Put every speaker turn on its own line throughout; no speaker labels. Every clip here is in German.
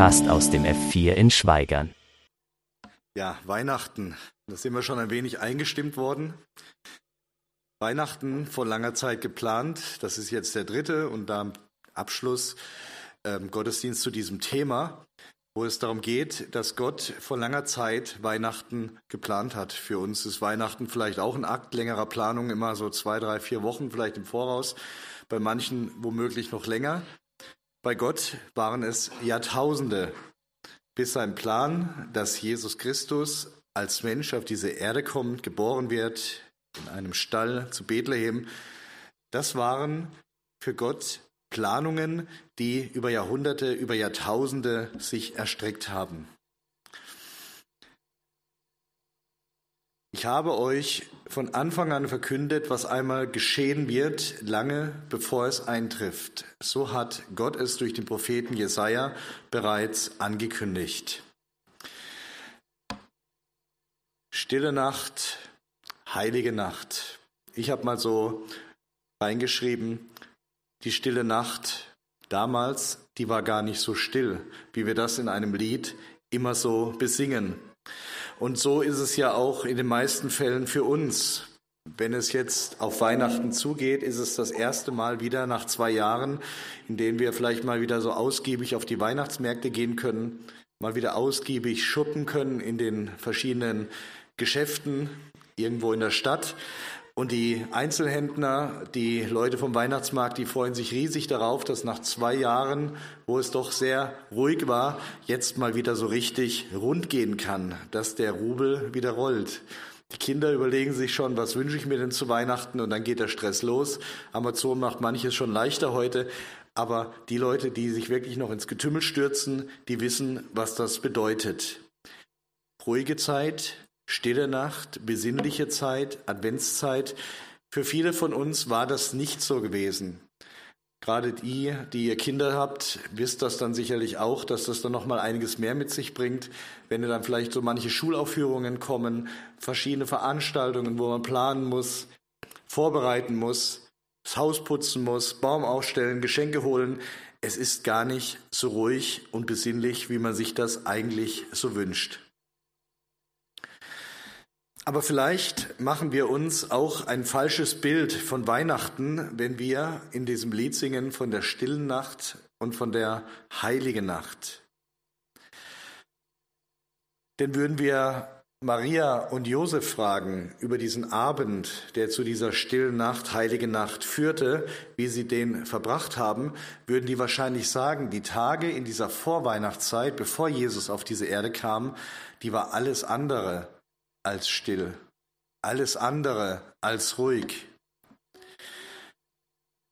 Podcast aus dem F4 in Schweigern.
Ja, Weihnachten, da sind wir schon ein wenig eingestimmt worden. Weihnachten vor langer Zeit geplant, das ist jetzt der dritte und da Abschluss ähm, Gottesdienst zu diesem Thema, wo es darum geht, dass Gott vor langer Zeit Weihnachten geplant hat. Für uns ist Weihnachten vielleicht auch ein Akt längerer Planung, immer so zwei, drei, vier Wochen vielleicht im Voraus, bei manchen womöglich noch länger. Bei Gott waren es Jahrtausende, bis sein Plan, dass Jesus Christus als Mensch auf diese Erde kommt, geboren wird, in einem Stall zu Bethlehem, das waren für Gott Planungen, die über Jahrhunderte, über Jahrtausende sich erstreckt haben. Ich habe euch von Anfang an verkündet, was einmal geschehen wird, lange bevor es eintrifft. So hat Gott es durch den Propheten Jesaja bereits angekündigt. Stille Nacht, heilige Nacht. Ich habe mal so reingeschrieben, die stille Nacht damals, die war gar nicht so still, wie wir das in einem Lied immer so besingen. Und so ist es ja auch in den meisten Fällen für uns. Wenn es jetzt auf Weihnachten zugeht, ist es das erste Mal wieder nach zwei Jahren, in denen wir vielleicht mal wieder so ausgiebig auf die Weihnachtsmärkte gehen können, mal wieder ausgiebig schuppen können in den verschiedenen Geschäften irgendwo in der Stadt. Und die Einzelhändler, die Leute vom Weihnachtsmarkt, die freuen sich riesig darauf, dass nach zwei Jahren, wo es doch sehr ruhig war, jetzt mal wieder so richtig rund gehen kann, dass der Rubel wieder rollt. Die Kinder überlegen sich schon, was wünsche ich mir denn zu Weihnachten und dann geht der Stress los. Amazon macht manches schon leichter heute, aber die Leute, die sich wirklich noch ins Getümmel stürzen, die wissen, was das bedeutet. Ruhige Zeit, Stille Nacht, besinnliche Zeit, Adventszeit. Für viele von uns war das nicht so gewesen. Gerade die, die ihr Kinder habt, wisst das dann sicherlich auch, dass das dann noch mal einiges mehr mit sich bringt, wenn dann vielleicht so manche Schulaufführungen kommen, verschiedene Veranstaltungen, wo man planen muss, vorbereiten muss, das Haus putzen muss, Baum aufstellen, Geschenke holen. Es ist gar nicht so ruhig und besinnlich, wie man sich das eigentlich so wünscht. Aber vielleicht machen wir uns auch ein falsches Bild von Weihnachten, wenn wir in diesem Lied singen von der stillen Nacht und von der heiligen Nacht. Denn würden wir Maria und Josef fragen über diesen Abend, der zu dieser stillen Nacht, heilige Nacht führte, wie sie den verbracht haben, würden die wahrscheinlich sagen, die Tage in dieser Vorweihnachtszeit, bevor Jesus auf diese Erde kam, die war alles andere als still, alles andere als ruhig.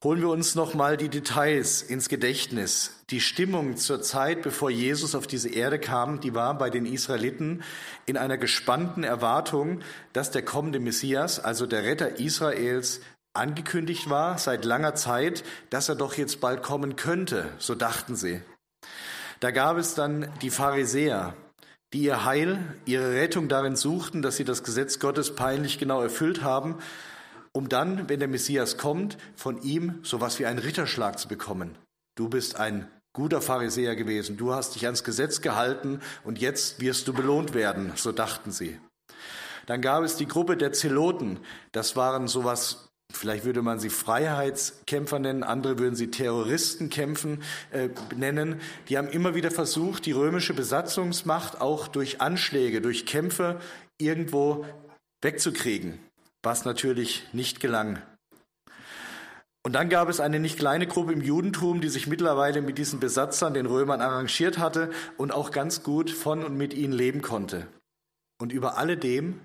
Holen wir uns noch mal die Details ins Gedächtnis. Die Stimmung zur Zeit, bevor Jesus auf diese Erde kam, die war bei den Israeliten in einer gespannten Erwartung, dass der kommende Messias, also der Retter Israels, angekündigt war seit langer Zeit, dass er doch jetzt bald kommen könnte, so dachten sie. Da gab es dann die Pharisäer, die ihr Heil, ihre Rettung darin suchten, dass sie das Gesetz Gottes peinlich genau erfüllt haben, um dann, wenn der Messias kommt, von ihm sowas wie einen Ritterschlag zu bekommen. Du bist ein guter Pharisäer gewesen, du hast dich ans Gesetz gehalten und jetzt wirst du belohnt werden, so dachten sie. Dann gab es die Gruppe der Zeloten, das waren sowas Vielleicht würde man sie Freiheitskämpfer nennen, andere würden sie Terroristenkämpfen äh, nennen. Die haben immer wieder versucht, die römische Besatzungsmacht auch durch Anschläge, durch Kämpfe irgendwo wegzukriegen, was natürlich nicht gelang. Und dann gab es eine nicht kleine Gruppe im Judentum, die sich mittlerweile mit diesen Besatzern, den Römern, arrangiert hatte und auch ganz gut von und mit ihnen leben konnte. Und über alledem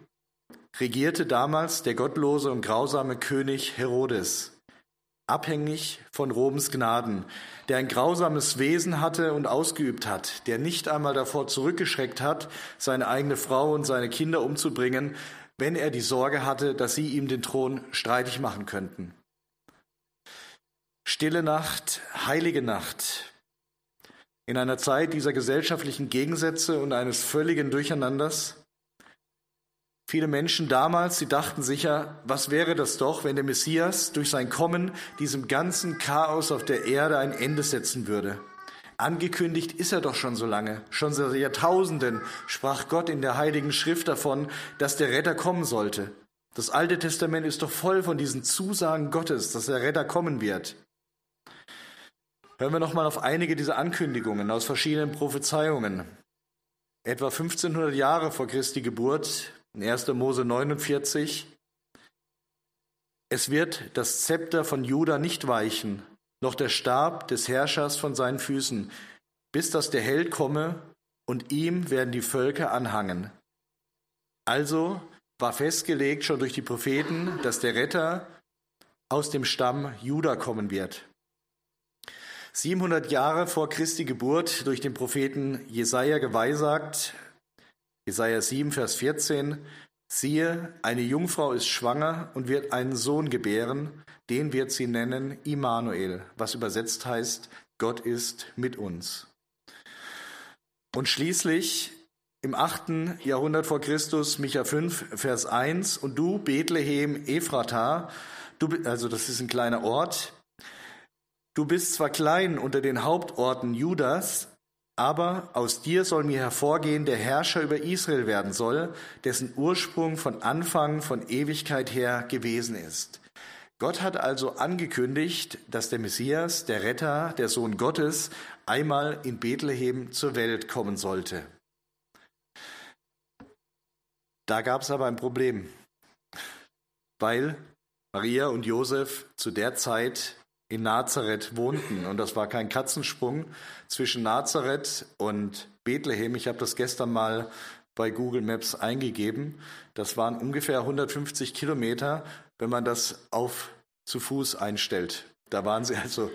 regierte damals der gottlose und grausame König Herodes, abhängig von Roms Gnaden, der ein grausames Wesen hatte und ausgeübt hat, der nicht einmal davor zurückgeschreckt hat, seine eigene Frau und seine Kinder umzubringen, wenn er die Sorge hatte, dass sie ihm den Thron streitig machen könnten. Stille Nacht, heilige Nacht. In einer Zeit dieser gesellschaftlichen Gegensätze und eines völligen Durcheinanders Viele Menschen damals, sie dachten sicher, was wäre das doch, wenn der Messias durch sein Kommen diesem ganzen Chaos auf der Erde ein Ende setzen würde. Angekündigt ist er doch schon so lange. Schon seit Jahrtausenden sprach Gott in der Heiligen Schrift davon, dass der Retter kommen sollte. Das Alte Testament ist doch voll von diesen Zusagen Gottes, dass der Retter kommen wird. Hören wir nochmal auf einige dieser Ankündigungen aus verschiedenen Prophezeiungen. Etwa 1500 Jahre vor Christi Geburt, in 1. Mose 49, es wird das Zepter von Juda nicht weichen, noch der Stab des Herrschers von seinen Füßen, bis dass der Held komme, und ihm werden die Völker anhangen. Also war festgelegt schon durch die Propheten, dass der Retter aus dem Stamm Juda kommen wird. 700 Jahre vor Christi Geburt durch den Propheten Jesaja geweissagt, Jesaja 7, Vers 14, Siehe, eine Jungfrau ist schwanger und wird einen Sohn gebären, den wird sie nennen Immanuel, was übersetzt heißt, Gott ist mit uns. Und schließlich im achten Jahrhundert vor Christus, Micha 5, Vers 1, und du, Bethlehem Ephrata, du, also das ist ein kleiner Ort, du bist zwar klein unter den Hauptorten Judas, aber aus dir soll mir hervorgehen, der Herrscher über Israel werden soll, dessen Ursprung von Anfang, von Ewigkeit her gewesen ist. Gott hat also angekündigt, dass der Messias, der Retter, der Sohn Gottes, einmal in Bethlehem zur Welt kommen sollte. Da gab es aber ein Problem, weil Maria und Josef zu der Zeit in Nazareth wohnten. Und das war kein Katzensprung zwischen Nazareth und Bethlehem. Ich habe das gestern mal bei Google Maps eingegeben. Das waren ungefähr 150 Kilometer, wenn man das auf zu Fuß einstellt. Da waren sie also,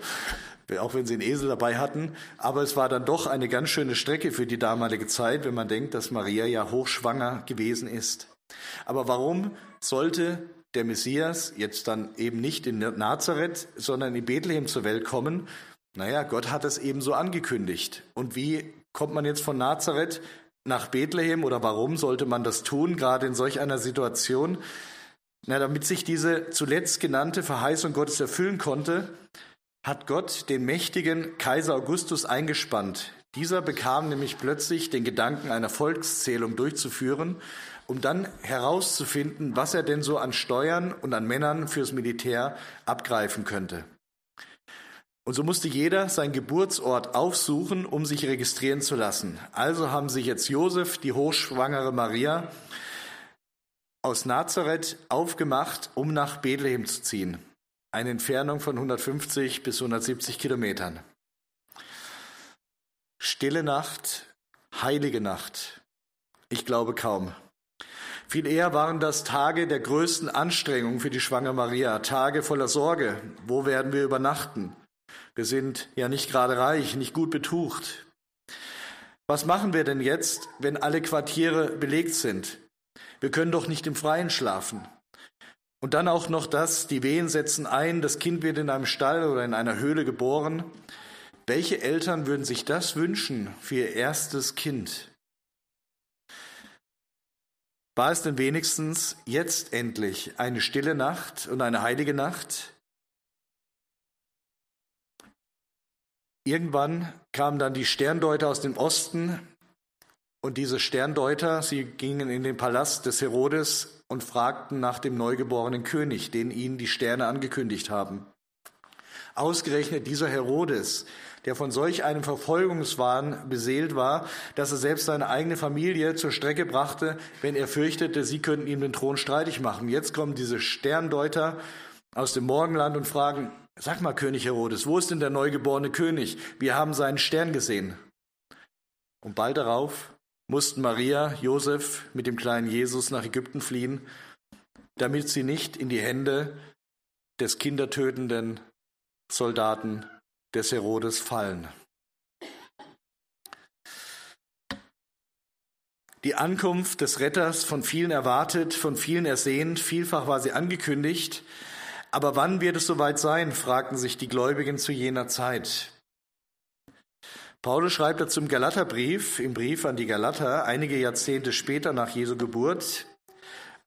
auch wenn sie einen Esel dabei hatten, aber es war dann doch eine ganz schöne Strecke für die damalige Zeit, wenn man denkt, dass Maria ja hochschwanger gewesen ist. Aber warum sollte der Messias jetzt dann eben nicht in Nazareth, sondern in Bethlehem zur Welt kommen. Naja, Gott hat es eben so angekündigt. Und wie kommt man jetzt von Nazareth nach Bethlehem oder warum sollte man das tun, gerade in solch einer Situation? Na, damit sich diese zuletzt genannte Verheißung Gottes erfüllen konnte, hat Gott den mächtigen Kaiser Augustus eingespannt. Dieser bekam nämlich plötzlich den Gedanken, einer Volkszählung durchzuführen um dann herauszufinden, was er denn so an Steuern und an Männern fürs Militär abgreifen könnte. Und so musste jeder seinen Geburtsort aufsuchen, um sich registrieren zu lassen. Also haben sich jetzt Josef, die hochschwangere Maria, aus Nazareth aufgemacht, um nach Bethlehem zu ziehen. Eine Entfernung von 150 bis 170 Kilometern. Stille Nacht, heilige Nacht. Ich glaube kaum. Viel eher waren das Tage der größten Anstrengung für die schwangere Maria, Tage voller Sorge. Wo werden wir übernachten? Wir sind ja nicht gerade reich, nicht gut betucht. Was machen wir denn jetzt, wenn alle Quartiere belegt sind? Wir können doch nicht im Freien schlafen. Und dann auch noch das, die Wehen setzen ein, das Kind wird in einem Stall oder in einer Höhle geboren. Welche Eltern würden sich das wünschen für ihr erstes Kind? War es denn wenigstens jetzt endlich eine stille Nacht und eine heilige Nacht? Irgendwann kamen dann die Sterndeuter aus dem Osten und diese Sterndeuter, sie gingen in den Palast des Herodes und fragten nach dem neugeborenen König, den ihnen die Sterne angekündigt haben. Ausgerechnet dieser Herodes, der von solch einem Verfolgungswahn beseelt war, dass er selbst seine eigene Familie zur Strecke brachte, wenn er fürchtete, sie könnten ihm den Thron streitig machen. Jetzt kommen diese Sterndeuter aus dem Morgenland und fragen, sag mal König Herodes, wo ist denn der neugeborene König? Wir haben seinen Stern gesehen. Und bald darauf mussten Maria, Josef mit dem kleinen Jesus nach Ägypten fliehen, damit sie nicht in die Hände des kindertötenden Soldaten des Herodes fallen. Die Ankunft des Retters von vielen erwartet, von vielen ersehnt, vielfach war sie angekündigt. Aber wann wird es soweit sein, fragten sich die Gläubigen zu jener Zeit. Paulus schreibt dazu im Galaterbrief, im Brief an die Galater, einige Jahrzehnte später nach Jesu Geburt,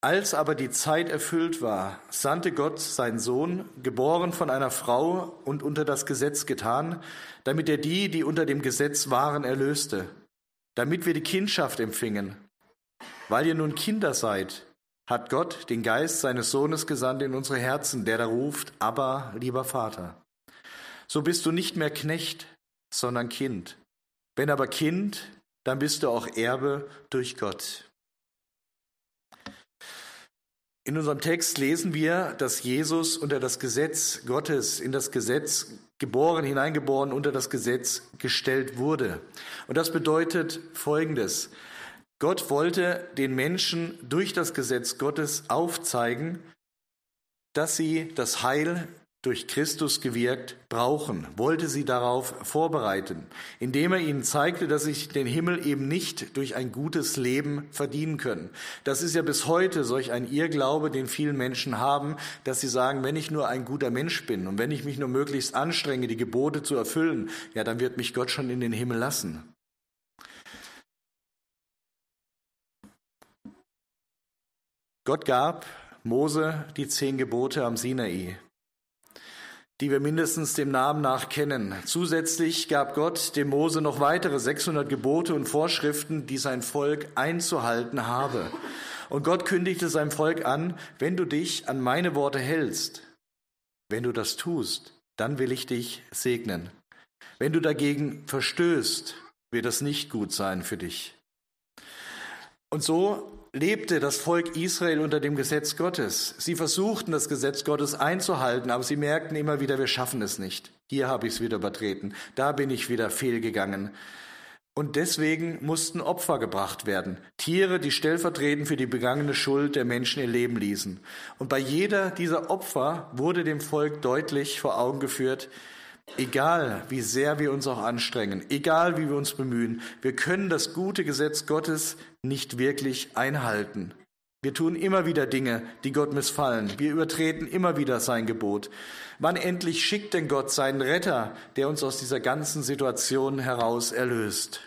Als aber die Zeit erfüllt war, sandte Gott seinen Sohn, geboren von einer Frau und unter das Gesetz getan, damit er die, die unter dem Gesetz waren, erlöste, damit wir die Kindschaft empfingen. Weil ihr nun Kinder seid, hat Gott den Geist seines Sohnes gesandt in unsere Herzen, der da ruft, aber lieber Vater. So bist du nicht mehr Knecht, sondern Kind. Wenn aber Kind, dann bist du auch Erbe durch Gott. In unserem Text lesen wir, dass Jesus unter das Gesetz Gottes, in das Gesetz geboren, hineingeboren, unter das Gesetz gestellt wurde. Und das bedeutet Folgendes. Gott wollte den Menschen durch das Gesetz Gottes aufzeigen, dass sie das Heil durch Christus gewirkt brauchen, wollte sie darauf vorbereiten, indem er ihnen zeigte, dass sich den Himmel eben nicht durch ein gutes Leben verdienen können. Das ist ja bis heute solch ein Irrglaube, den viele Menschen haben, dass sie sagen, wenn ich nur ein guter Mensch bin und wenn ich mich nur möglichst anstrenge, die Gebote zu erfüllen, ja, dann wird mich Gott schon in den Himmel lassen. Gott gab Mose die zehn Gebote am Sinai die wir mindestens dem Namen nach kennen. Zusätzlich gab Gott dem Mose noch weitere 600 Gebote und Vorschriften, die sein Volk einzuhalten habe. Und Gott kündigte seinem Volk an, wenn du dich an meine Worte hältst, wenn du das tust, dann will ich dich segnen. Wenn du dagegen verstößt, wird das nicht gut sein für dich. Und so lebte das Volk Israel unter dem Gesetz Gottes. Sie versuchten, das Gesetz Gottes einzuhalten, aber sie merkten immer wieder, wir schaffen es nicht. Hier habe ich es wieder übertreten, da bin ich wieder fehlgegangen. Und deswegen mussten Opfer gebracht werden. Tiere, die stellvertretend für die begangene Schuld der Menschen ihr Leben ließen. Und bei jeder dieser Opfer wurde dem Volk deutlich vor Augen geführt, Egal, wie sehr wir uns auch anstrengen, egal, wie wir uns bemühen, wir können das gute Gesetz Gottes nicht wirklich einhalten. Wir tun immer wieder Dinge, die Gott missfallen. Wir übertreten immer wieder sein Gebot. Wann endlich schickt denn Gott seinen Retter, der uns aus dieser ganzen Situation heraus erlöst?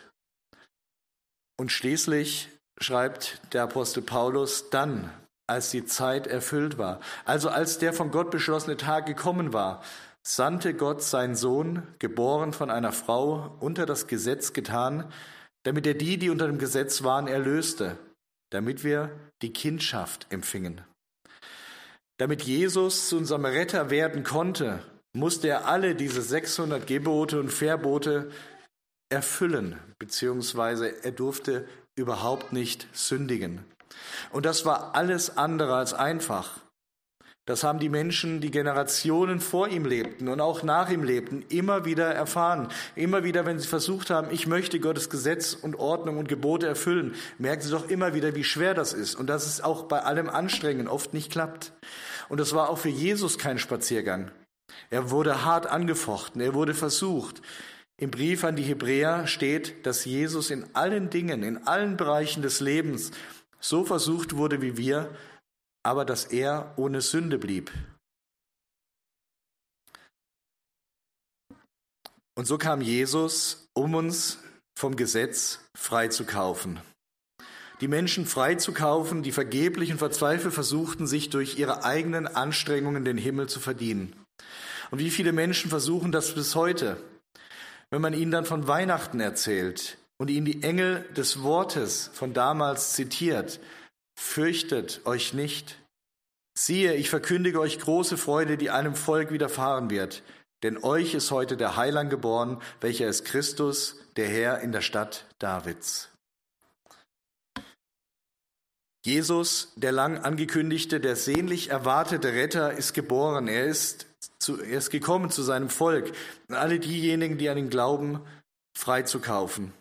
Und schließlich schreibt der Apostel Paulus, dann, als die Zeit erfüllt war, also als der von Gott beschlossene Tag gekommen war, sandte Gott seinen Sohn, geboren von einer Frau, unter das Gesetz getan, damit er die, die unter dem Gesetz waren, erlöste, damit wir die Kindschaft empfingen. Damit Jesus zu unserem Retter werden konnte, musste er alle diese 600 Gebote und Verbote erfüllen, beziehungsweise er durfte überhaupt nicht sündigen. Und das war alles andere als einfach. Das haben die Menschen, die Generationen vor ihm lebten und auch nach ihm lebten, immer wieder erfahren. Immer wieder, wenn sie versucht haben, ich möchte Gottes Gesetz und Ordnung und Gebote erfüllen, merken sie doch immer wieder, wie schwer das ist und dass es auch bei allem Anstrengen oft nicht klappt. Und das war auch für Jesus kein Spaziergang. Er wurde hart angefochten, er wurde versucht. Im Brief an die Hebräer steht, dass Jesus in allen Dingen, in allen Bereichen des Lebens so versucht wurde wie wir, aber dass er ohne Sünde blieb. Und so kam Jesus, um uns vom Gesetz freizukaufen. Die Menschen freizukaufen, die vergeblich und verzweifelt versuchten, sich durch ihre eigenen Anstrengungen den Himmel zu verdienen. Und wie viele Menschen versuchen das bis heute? Wenn man ihnen dann von Weihnachten erzählt und ihnen die Engel des Wortes von damals zitiert, Fürchtet euch nicht. Siehe, ich verkündige euch große Freude, die einem Volk widerfahren wird. Denn euch ist heute der Heiland geboren, welcher ist Christus, der Herr in der Stadt Davids. Jesus, der lang angekündigte, der sehnlich erwartete Retter, ist geboren. Er ist, zu, er ist gekommen zu seinem Volk. Alle diejenigen, die an ihn glauben, freizukaufen.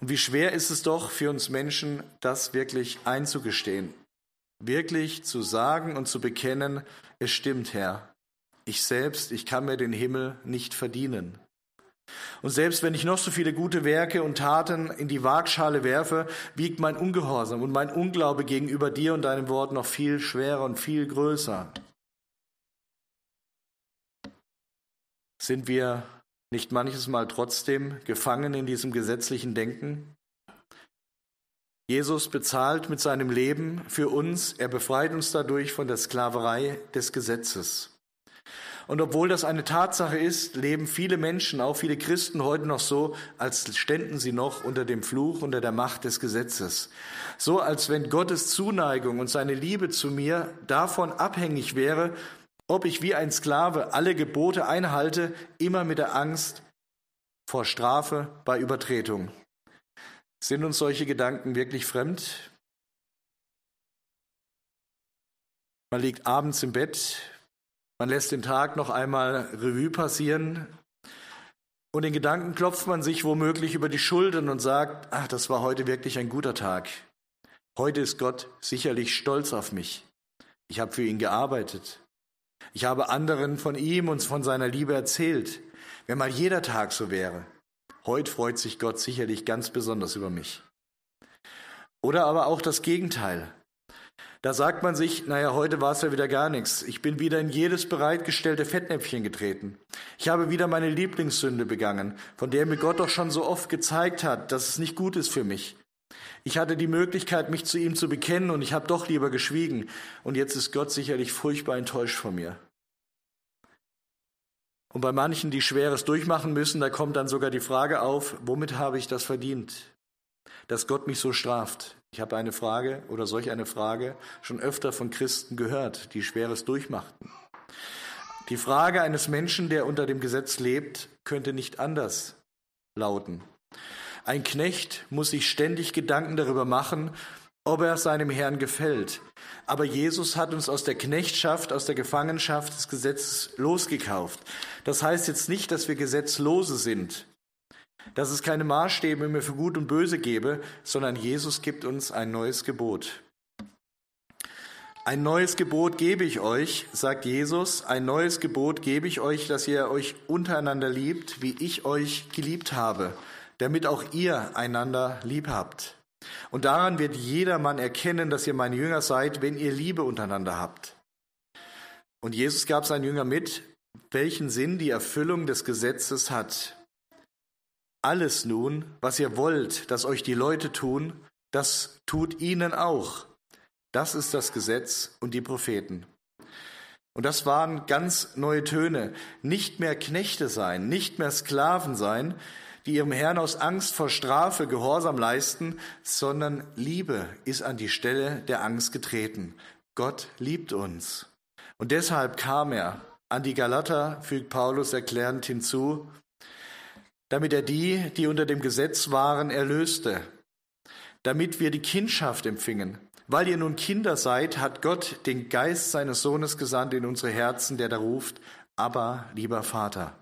Und wie schwer ist es doch für uns Menschen, das wirklich einzugestehen, wirklich zu sagen und zu bekennen, es stimmt, Herr, ich selbst, ich kann mir den Himmel nicht verdienen. Und selbst wenn ich noch so viele gute Werke und Taten in die Waagschale werfe, wiegt mein Ungehorsam und mein Unglaube gegenüber dir und deinem Wort noch viel schwerer und viel größer. Sind wir nicht manches Mal trotzdem gefangen in diesem gesetzlichen Denken? Jesus bezahlt mit seinem Leben für uns, er befreit uns dadurch von der Sklaverei des Gesetzes. Und obwohl das eine Tatsache ist, leben viele Menschen, auch viele Christen heute noch so, als ständen sie noch unter dem Fluch, unter der Macht des Gesetzes. So als wenn Gottes Zuneigung und seine Liebe zu mir davon abhängig wäre, ob ich wie ein Sklave alle Gebote einhalte, immer mit der Angst vor Strafe bei Übertretung. Sind uns solche Gedanken wirklich fremd? Man liegt abends im Bett, man lässt den Tag noch einmal Revue passieren und in Gedanken klopft man sich womöglich über die Schultern und sagt, ach, das war heute wirklich ein guter Tag. Heute ist Gott sicherlich stolz auf mich. Ich habe für ihn gearbeitet. Ich habe anderen von ihm und von seiner Liebe erzählt. Wenn mal jeder Tag so wäre. Heute freut sich Gott sicherlich ganz besonders über mich. Oder aber auch das Gegenteil. Da sagt man sich, naja, heute war es ja wieder gar nichts. Ich bin wieder in jedes bereitgestellte Fettnäpfchen getreten. Ich habe wieder meine Lieblingssünde begangen, von der mir Gott doch schon so oft gezeigt hat, dass es nicht gut ist für mich. Ich hatte die Möglichkeit, mich zu ihm zu bekennen und ich habe doch lieber geschwiegen. Und jetzt ist Gott sicherlich furchtbar enttäuscht von mir. Und bei manchen, die Schweres durchmachen müssen, da kommt dann sogar die Frage auf, womit habe ich das verdient, dass Gott mich so straft? Ich habe eine Frage oder solch eine Frage schon öfter von Christen gehört, die Schweres durchmachten. Die Frage eines Menschen, der unter dem Gesetz lebt, könnte nicht anders lauten. Ein Knecht muss sich ständig Gedanken darüber machen, ob er seinem Herrn gefällt. Aber Jesus hat uns aus der Knechtschaft, aus der Gefangenschaft des Gesetzes losgekauft. Das heißt jetzt nicht, dass wir Gesetzlose sind, dass es keine Maßstäbe mehr für Gut und Böse gebe, sondern Jesus gibt uns ein neues Gebot. Ein neues Gebot gebe ich euch, sagt Jesus, ein neues Gebot gebe ich euch, dass ihr euch untereinander liebt, wie ich euch geliebt habe, damit auch ihr einander lieb habt. Und daran wird jedermann erkennen, dass ihr meine Jünger seid, wenn ihr Liebe untereinander habt. Und Jesus gab seinen Jünger mit, welchen Sinn die Erfüllung des Gesetzes hat. Alles nun, was ihr wollt, dass euch die Leute tun, das tut ihnen auch. Das ist das Gesetz und die Propheten. Und das waren ganz neue Töne. Nicht mehr Knechte sein, nicht mehr Sklaven sein, die ihrem Herrn aus Angst vor Strafe Gehorsam leisten, sondern Liebe ist an die Stelle der Angst getreten. Gott liebt uns. Und deshalb kam er. An die Galater fügt Paulus erklärend hinzu, damit er die, die unter dem Gesetz waren, erlöste, damit wir die Kindschaft empfingen. Weil ihr nun Kinder seid, hat Gott den Geist seines Sohnes gesandt in unsere Herzen, der da ruft, aber lieber Vater.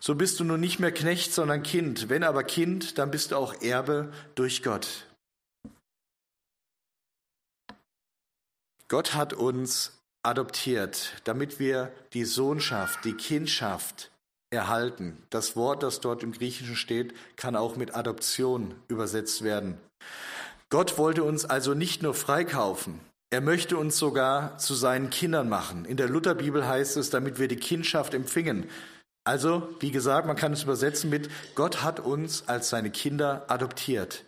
So bist du nun nicht mehr Knecht, sondern Kind. Wenn aber Kind, dann bist du auch Erbe durch Gott. Gott hat uns adoptiert, damit wir die Sohnschaft, die Kindschaft erhalten. Das Wort, das dort im Griechischen steht, kann auch mit Adoption übersetzt werden. Gott wollte uns also nicht nur freikaufen, er möchte uns sogar zu seinen Kindern machen. In der Lutherbibel heißt es, damit wir die Kindschaft empfingen. Also, wie gesagt, man kann es übersetzen mit, Gott hat uns als seine Kinder adoptiert.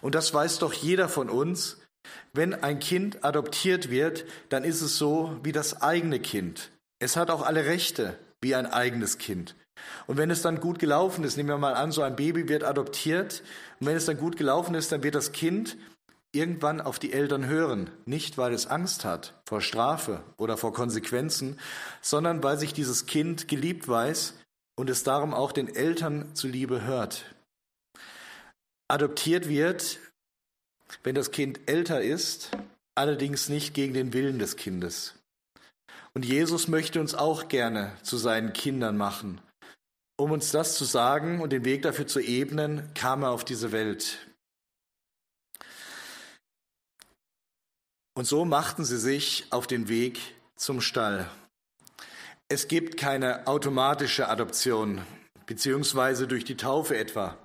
Und das weiß doch jeder von uns. Wenn ein Kind adoptiert wird, dann ist es so wie das eigene Kind. Es hat auch alle Rechte wie ein eigenes Kind. Und wenn es dann gut gelaufen ist, nehmen wir mal an, so ein Baby wird adoptiert, und wenn es dann gut gelaufen ist, dann wird das Kind irgendwann auf die Eltern hören, nicht weil es Angst hat vor Strafe oder vor Konsequenzen, sondern weil sich dieses Kind geliebt weiß und es darum auch den Eltern zuliebe hört. Adoptiert wird, wenn das Kind älter ist, allerdings nicht gegen den Willen des Kindes. Und Jesus möchte uns auch gerne zu seinen Kindern machen. Um uns das zu sagen und den Weg dafür zu ebnen, kam er auf diese Welt. Und so machten sie sich auf den Weg zum Stall. Es gibt keine automatische Adoption, beziehungsweise durch die Taufe etwa,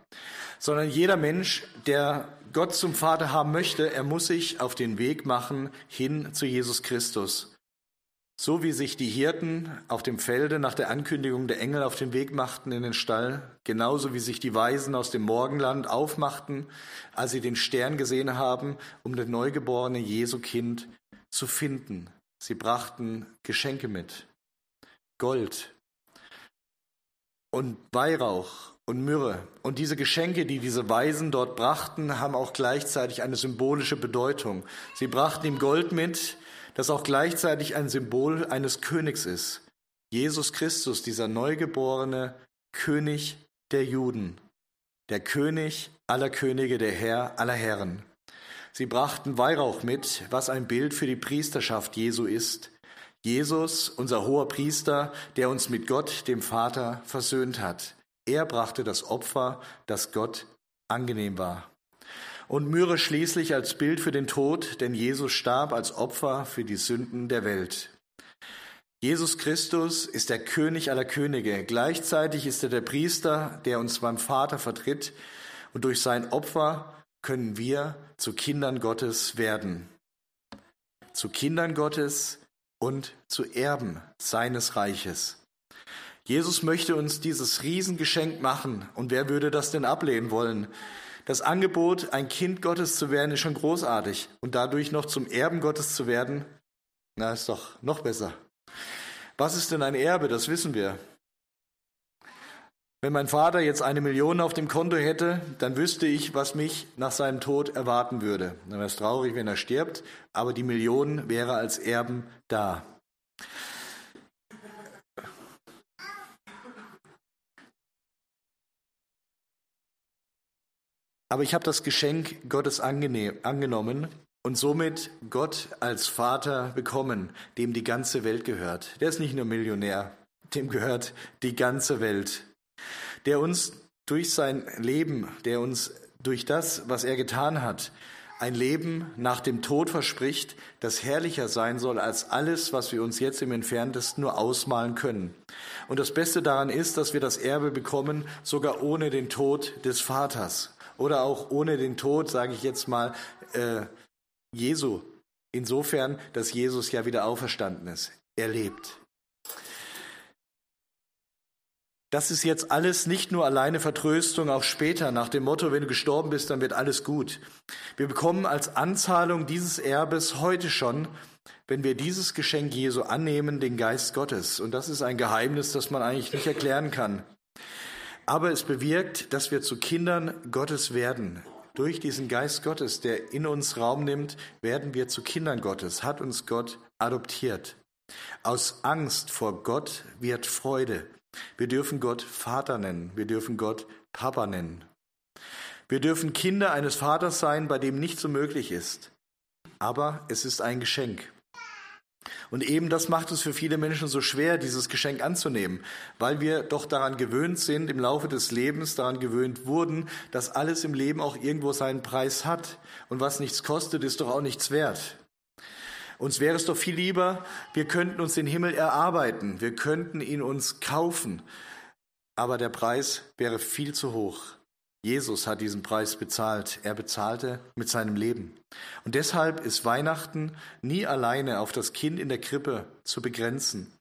sondern jeder Mensch, der Gott zum Vater haben möchte, er muss sich auf den Weg machen hin zu Jesus Christus. So wie sich die Hirten auf dem Felde nach der Ankündigung der Engel auf den Weg machten in den Stall, genauso wie sich die Weisen aus dem Morgenland aufmachten, als sie den Stern gesehen haben, um das neugeborene Jesu Kind zu finden. Sie brachten Geschenke mit. Gold und Weihrauch und Myrrhe. Und diese Geschenke, die diese Weisen dort brachten, haben auch gleichzeitig eine symbolische Bedeutung. Sie brachten ihm Gold mit, das auch gleichzeitig ein Symbol eines Königs ist. Jesus Christus, dieser neugeborene König der Juden, der König aller Könige, der Herr aller Herren. Sie brachten Weihrauch mit, was ein Bild für die Priesterschaft Jesu ist. Jesus, unser hoher Priester, der uns mit Gott, dem Vater, versöhnt hat. Er brachte das Opfer, das Gott angenehm war und Myrrhe schließlich als Bild für den Tod, denn Jesus starb als Opfer für die Sünden der Welt. Jesus Christus ist der König aller Könige. Gleichzeitig ist er der Priester, der uns beim Vater vertritt. Und durch sein Opfer können wir zu Kindern Gottes werden. Zu Kindern Gottes und zu Erben seines Reiches. Jesus möchte uns dieses Riesengeschenk machen. Und wer würde das denn ablehnen wollen? Das Angebot, ein Kind Gottes zu werden, ist schon großartig. Und dadurch noch zum Erben Gottes zu werden, na, ist doch noch besser. Was ist denn ein Erbe? Das wissen wir. Wenn mein Vater jetzt eine Million auf dem Konto hätte, dann wüsste ich, was mich nach seinem Tod erwarten würde. Dann wäre es traurig, wenn er stirbt, aber die Million wäre als Erben da. Aber ich habe das Geschenk Gottes angenommen und somit Gott als Vater bekommen, dem die ganze Welt gehört. Der ist nicht nur Millionär, dem gehört die ganze Welt. Der uns durch sein Leben, der uns durch das, was er getan hat, ein Leben nach dem Tod verspricht, das herrlicher sein soll als alles, was wir uns jetzt im entferntesten nur ausmalen können. Und das Beste daran ist, dass wir das Erbe bekommen, sogar ohne den Tod des Vaters oder auch ohne den Tod, sage ich jetzt mal, äh, Jesu. Insofern, dass Jesus ja wieder auferstanden ist. Er lebt. Das ist jetzt alles nicht nur alleine Vertröstung, auch später nach dem Motto, wenn du gestorben bist, dann wird alles gut. Wir bekommen als Anzahlung dieses Erbes heute schon, wenn wir dieses Geschenk Jesu annehmen, den Geist Gottes. Und das ist ein Geheimnis, das man eigentlich nicht erklären kann. Aber es bewirkt, dass wir zu Kindern Gottes werden. Durch diesen Geist Gottes, der in uns Raum nimmt, werden wir zu Kindern Gottes, hat uns Gott adoptiert. Aus Angst vor Gott wird Freude. Wir dürfen Gott Vater nennen, wir dürfen Gott Papa nennen. Wir dürfen Kinder eines Vaters sein, bei dem nichts so möglich ist. Aber es ist ein Geschenk. Und eben das macht es für viele Menschen so schwer, dieses Geschenk anzunehmen, weil wir doch daran gewöhnt sind, im Laufe des Lebens daran gewöhnt wurden, dass alles im Leben auch irgendwo seinen Preis hat. Und was nichts kostet, ist doch auch nichts wert. Uns wäre es doch viel lieber, wir könnten uns den Himmel erarbeiten, wir könnten ihn uns kaufen, aber der Preis wäre viel zu hoch. Jesus hat diesen Preis bezahlt. Er bezahlte mit seinem Leben. Und deshalb ist Weihnachten nie alleine auf das Kind in der Krippe zu begrenzen.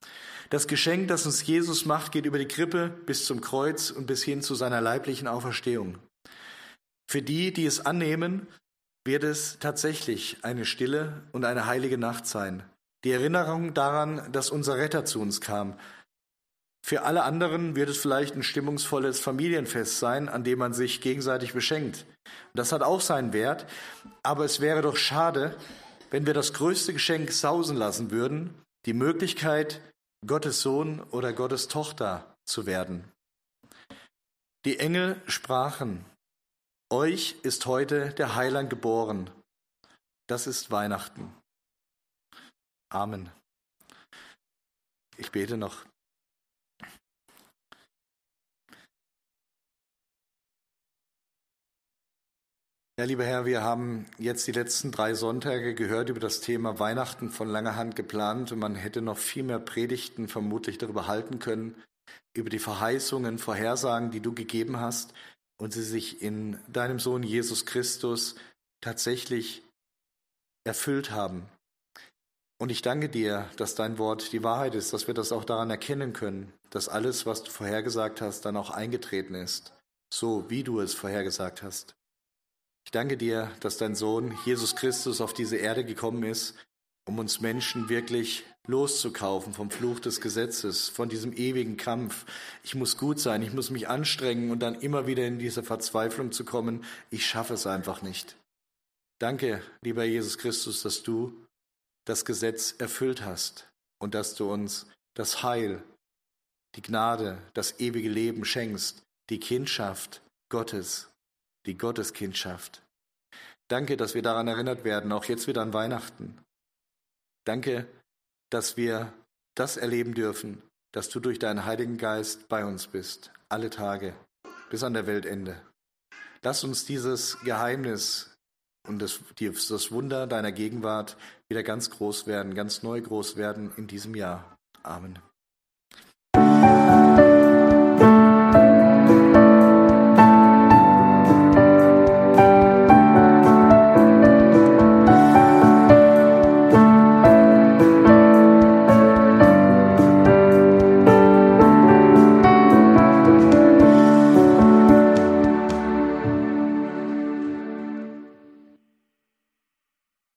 Das Geschenk, das uns Jesus macht, geht über die Krippe bis zum Kreuz und bis hin zu seiner leiblichen Auferstehung. Für die, die es annehmen, wird es tatsächlich eine stille und eine heilige Nacht sein. Die Erinnerung daran, dass unser Retter zu uns kam, für alle anderen wird es vielleicht ein stimmungsvolles Familienfest sein, an dem man sich gegenseitig beschenkt. Das hat auch seinen Wert, aber es wäre doch schade, wenn wir das größte Geschenk sausen lassen würden, die Möglichkeit, Gottes Sohn oder Gottes Tochter zu werden. Die Engel sprachen, Euch ist heute der Heiland geboren. Das ist Weihnachten. Amen. Ich bete noch. Ja, lieber Herr, wir haben jetzt die letzten drei Sonntage gehört über das Thema Weihnachten von langer Hand geplant und man hätte noch viel mehr Predigten vermutlich darüber halten können, über die Verheißungen, Vorhersagen, die du gegeben hast und sie sich in deinem Sohn Jesus Christus tatsächlich erfüllt haben. Und ich danke dir, dass dein Wort die Wahrheit ist, dass wir das auch daran erkennen können, dass alles, was du vorhergesagt hast, dann auch eingetreten ist, so wie du es vorhergesagt hast. Ich danke dir, dass dein Sohn Jesus Christus auf diese Erde gekommen ist, um uns Menschen wirklich loszukaufen vom Fluch des Gesetzes, von diesem ewigen Kampf. Ich muss gut sein, ich muss mich anstrengen und dann immer wieder in diese Verzweiflung zu kommen. Ich schaffe es einfach nicht. Danke, lieber Jesus Christus, dass du das Gesetz erfüllt hast und dass du uns das Heil, die Gnade, das ewige Leben schenkst, die Kindschaft Gottes, die Gotteskindschaft. Danke, dass wir daran erinnert werden, auch jetzt wieder an Weihnachten. Danke, dass wir das erleben dürfen, dass du durch deinen Heiligen Geist bei uns bist, alle Tage, bis an der Weltende. Lass uns dieses Geheimnis und das, das Wunder deiner Gegenwart wieder ganz groß werden, ganz neu groß werden in diesem Jahr. Amen.